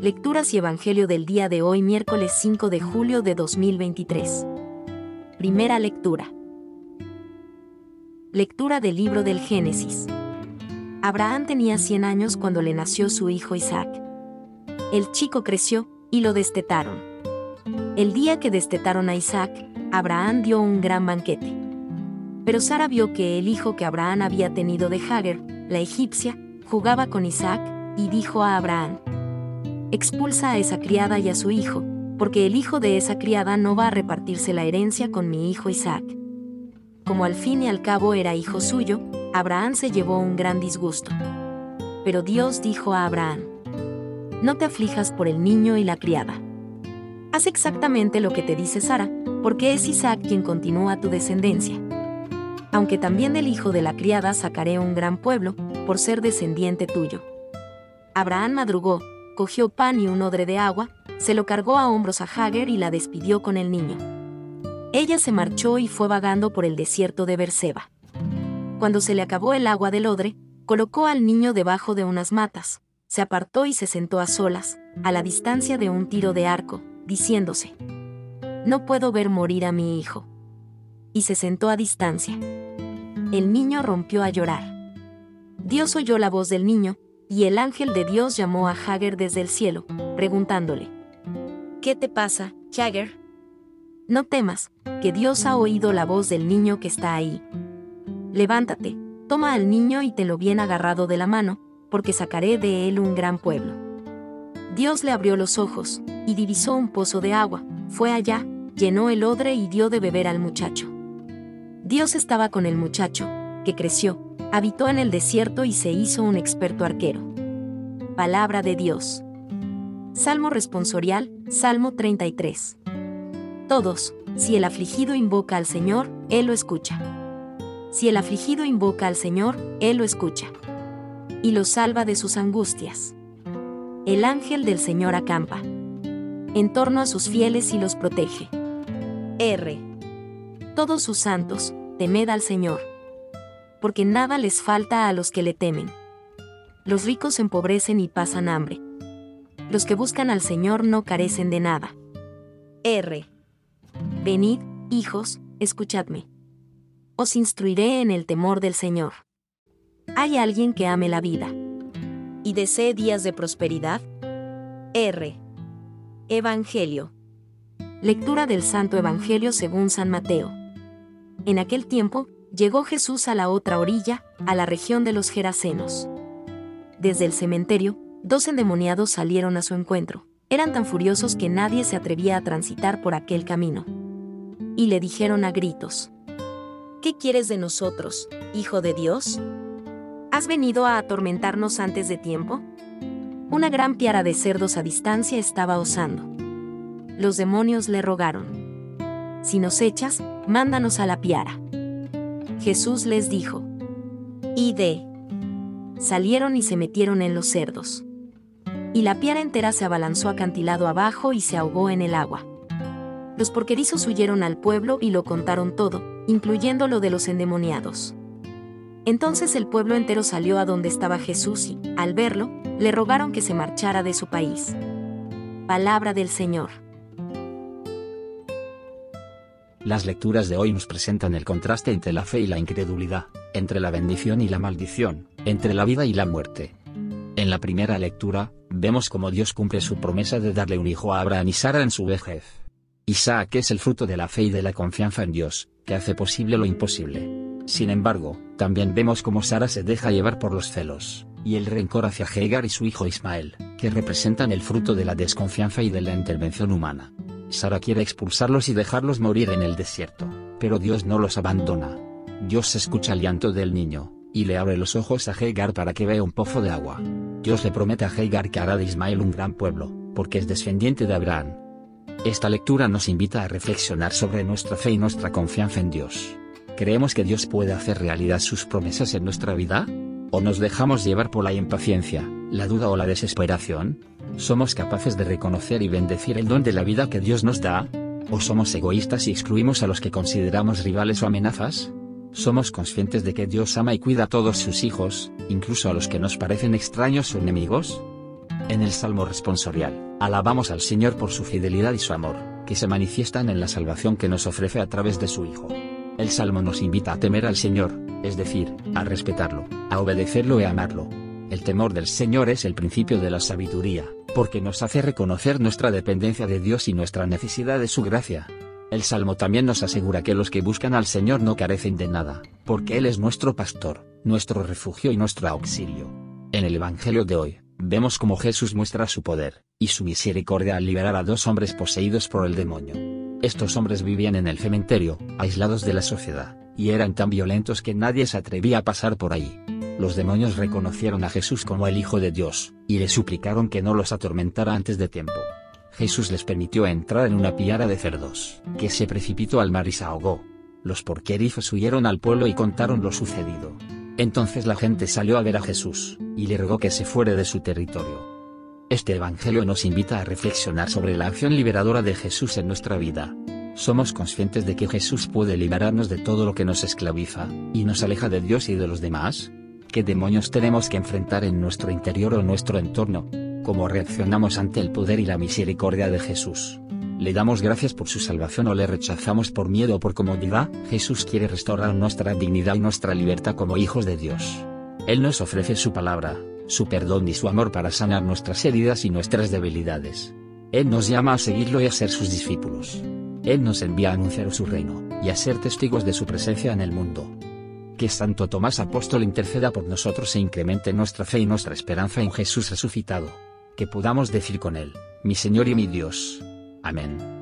Lecturas y Evangelio del día de hoy miércoles 5 de julio de 2023. Primera lectura. Lectura del libro del Génesis. Abraham tenía 100 años cuando le nació su hijo Isaac. El chico creció, y lo destetaron. El día que destetaron a Isaac, Abraham dio un gran banquete. Pero Sara vio que el hijo que Abraham había tenido de Hagar, la egipcia, jugaba con Isaac, y dijo a Abraham, Expulsa a esa criada y a su hijo, porque el hijo de esa criada no va a repartirse la herencia con mi hijo Isaac. Como al fin y al cabo era hijo suyo, Abraham se llevó un gran disgusto. Pero Dios dijo a Abraham, No te aflijas por el niño y la criada. Haz exactamente lo que te dice Sara, porque es Isaac quien continúa tu descendencia. Aunque también del hijo de la criada sacaré un gran pueblo, por ser descendiente tuyo. Abraham madrugó, cogió pan y un odre de agua, se lo cargó a hombros a Hager y la despidió con el niño. Ella se marchó y fue vagando por el desierto de Berseba. Cuando se le acabó el agua del odre, colocó al niño debajo de unas matas, se apartó y se sentó a solas, a la distancia de un tiro de arco, diciéndose, No puedo ver morir a mi hijo. Y se sentó a distancia. El niño rompió a llorar. Dios oyó la voz del niño, y el ángel de Dios llamó a Hager desde el cielo, preguntándole, ¿Qué te pasa, Hager? No temas, que Dios ha oído la voz del niño que está ahí. Levántate, toma al niño y te lo bien agarrado de la mano, porque sacaré de él un gran pueblo. Dios le abrió los ojos, y divisó un pozo de agua, fue allá, llenó el odre y dio de beber al muchacho. Dios estaba con el muchacho, que creció, habitó en el desierto y se hizo un experto arquero. Palabra de Dios. Salmo responsorial, Salmo 33. Todos, si el afligido invoca al Señor, Él lo escucha. Si el afligido invoca al Señor, Él lo escucha. Y lo salva de sus angustias. El ángel del Señor acampa. En torno a sus fieles y los protege. R. Todos sus santos, temed al Señor porque nada les falta a los que le temen. Los ricos empobrecen y pasan hambre. Los que buscan al Señor no carecen de nada. R. Venid, hijos, escuchadme. Os instruiré en el temor del Señor. ¿Hay alguien que ame la vida? ¿Y desee días de prosperidad? R. Evangelio. Lectura del Santo Evangelio según San Mateo. En aquel tiempo, llegó Jesús a la otra orilla, a la región de los Gerasenos. Desde el cementerio, dos endemoniados salieron a su encuentro. Eran tan furiosos que nadie se atrevía a transitar por aquel camino. Y le dijeron a gritos, ¿Qué quieres de nosotros, Hijo de Dios? ¿Has venido a atormentarnos antes de tiempo? Una gran piara de cerdos a distancia estaba osando. Los demonios le rogaron, Si nos echas, mándanos a la piara. Jesús les dijo, Ide. Salieron y se metieron en los cerdos. Y la piara entera se abalanzó acantilado abajo y se ahogó en el agua. Los porquerizos huyeron al pueblo y lo contaron todo, incluyendo lo de los endemoniados. Entonces el pueblo entero salió a donde estaba Jesús y, al verlo, le rogaron que se marchara de su país. Palabra del Señor. Las lecturas de hoy nos presentan el contraste entre la fe y la incredulidad, entre la bendición y la maldición, entre la vida y la muerte. En la primera lectura, vemos cómo Dios cumple su promesa de darle un hijo a Abraham y Sara en su vejez. Isaac es el fruto de la fe y de la confianza en Dios, que hace posible lo imposible. Sin embargo, también vemos cómo Sara se deja llevar por los celos, y el rencor hacia Hagar y su hijo Ismael, que representan el fruto de la desconfianza y de la intervención humana. Sara quiere expulsarlos y dejarlos morir en el desierto, pero Dios no los abandona. Dios escucha el llanto del niño, y le abre los ojos a Hagar para que vea un pozo de agua. Dios le promete a Hagar que hará de Ismael un gran pueblo, porque es descendiente de Abraham. Esta lectura nos invita a reflexionar sobre nuestra fe y nuestra confianza en Dios. ¿Creemos que Dios puede hacer realidad sus promesas en nuestra vida? ¿O nos dejamos llevar por la impaciencia, la duda o la desesperación? ¿Somos capaces de reconocer y bendecir el don de la vida que Dios nos da? ¿O somos egoístas y excluimos a los que consideramos rivales o amenazas? ¿Somos conscientes de que Dios ama y cuida a todos sus hijos, incluso a los que nos parecen extraños o enemigos? En el Salmo responsorial, alabamos al Señor por su fidelidad y su amor, que se manifiestan en la salvación que nos ofrece a través de su Hijo. El Salmo nos invita a temer al Señor, es decir, a respetarlo, a obedecerlo y a amarlo. El temor del Señor es el principio de la sabiduría, porque nos hace reconocer nuestra dependencia de Dios y nuestra necesidad de su gracia. El Salmo también nos asegura que los que buscan al Señor no carecen de nada, porque Él es nuestro pastor, nuestro refugio y nuestro auxilio. En el Evangelio de hoy, vemos cómo Jesús muestra su poder, y su misericordia al liberar a dos hombres poseídos por el demonio. Estos hombres vivían en el cementerio, aislados de la sociedad, y eran tan violentos que nadie se atrevía a pasar por ahí. Los demonios reconocieron a Jesús como el Hijo de Dios, y le suplicaron que no los atormentara antes de tiempo. Jesús les permitió entrar en una piara de cerdos, que se precipitó al mar y se ahogó. Los porquerifos huyeron al pueblo y contaron lo sucedido. Entonces la gente salió a ver a Jesús, y le rogó que se fuere de su territorio. Este Evangelio nos invita a reflexionar sobre la acción liberadora de Jesús en nuestra vida. ¿Somos conscientes de que Jesús puede liberarnos de todo lo que nos esclaviza, y nos aleja de Dios y de los demás? ¿Qué demonios tenemos que enfrentar en nuestro interior o nuestro entorno? ¿Cómo reaccionamos ante el poder y la misericordia de Jesús? ¿Le damos gracias por su salvación o le rechazamos por miedo o por comodidad? Jesús quiere restaurar nuestra dignidad y nuestra libertad como hijos de Dios. Él nos ofrece su palabra, su perdón y su amor para sanar nuestras heridas y nuestras debilidades. Él nos llama a seguirlo y a ser sus discípulos. Él nos envía a anunciar su reino, y a ser testigos de su presencia en el mundo. Que Santo Tomás Apóstol interceda por nosotros e incremente nuestra fe y nuestra esperanza en Jesús resucitado. Que podamos decir con Él, mi Señor y mi Dios. Amén.